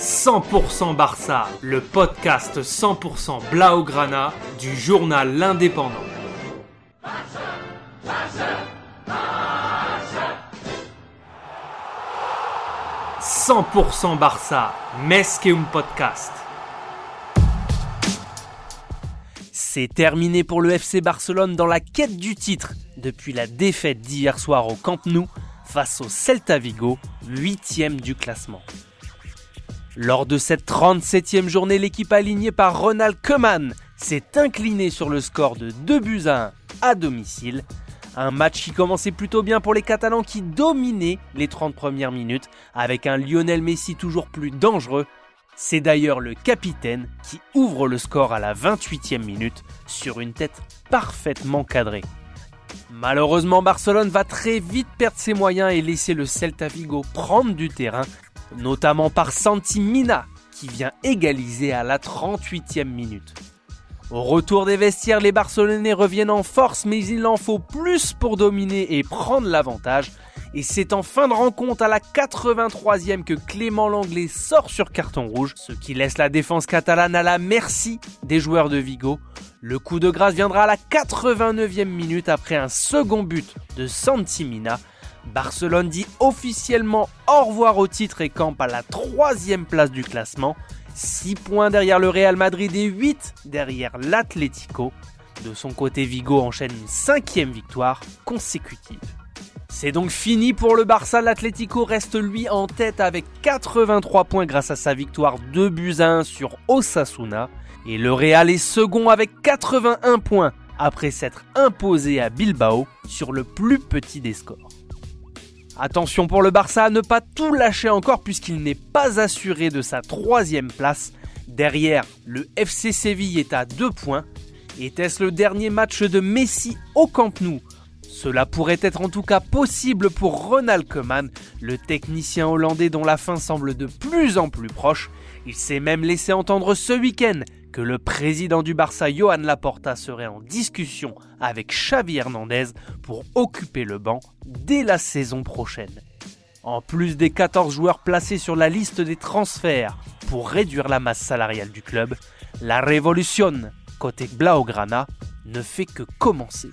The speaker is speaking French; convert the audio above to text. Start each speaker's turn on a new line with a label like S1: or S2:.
S1: 100% Barça, le podcast 100% Blaugrana du journal L'Indépendant. 100% Barça, Mesqueum Podcast. C'est terminé pour le FC Barcelone dans la quête du titre depuis la défaite d'hier soir au Camp Nou face au Celta Vigo, 8 du classement. Lors de cette 37e journée, l'équipe alignée par Ronald Koeman s'est inclinée sur le score de 2 buts à 1 à domicile. Un match qui commençait plutôt bien pour les Catalans qui dominaient les 30 premières minutes avec un Lionel Messi toujours plus dangereux. C'est d'ailleurs le capitaine qui ouvre le score à la 28e minute sur une tête parfaitement cadrée. Malheureusement, Barcelone va très vite perdre ses moyens et laisser le Celta Vigo prendre du terrain, notamment par Santi Mina qui vient égaliser à la 38e minute. Au retour des vestiaires, les Barcelonais reviennent en force, mais il en faut plus pour dominer et prendre l'avantage. Et c'est en fin de rencontre à la 83e que Clément Langlais sort sur carton rouge, ce qui laisse la défense catalane à la merci des joueurs de Vigo. Le coup de grâce viendra à la 89e minute après un second but de Santimina. Barcelone dit officiellement au revoir au titre et campe à la troisième place du classement. 6 points derrière le Real Madrid et 8 derrière l'Atlético. De son côté, Vigo enchaîne une cinquième victoire consécutive. C'est donc fini pour le Barça, l'Atlético reste lui en tête avec 83 points grâce à sa victoire 2 buts à 1 sur Osasuna. Et le Real est second avec 81 points après s'être imposé à Bilbao sur le plus petit des scores. Attention pour le Barça à ne pas tout lâcher encore puisqu'il n'est pas assuré de sa troisième place. Derrière, le FC Séville est à 2 points. Était-ce le dernier match de Messi au Camp Nou? Cela pourrait être en tout cas possible pour Ronald Koeman, le technicien hollandais dont la fin semble de plus en plus proche. Il s'est même laissé entendre ce week-end que le président du Barça, Johan Laporta, serait en discussion avec Xavi Hernandez pour occuper le banc dès la saison prochaine. En plus des 14 joueurs placés sur la liste des transferts pour réduire la masse salariale du club, la révolution côté Blaugrana ne fait que commencer.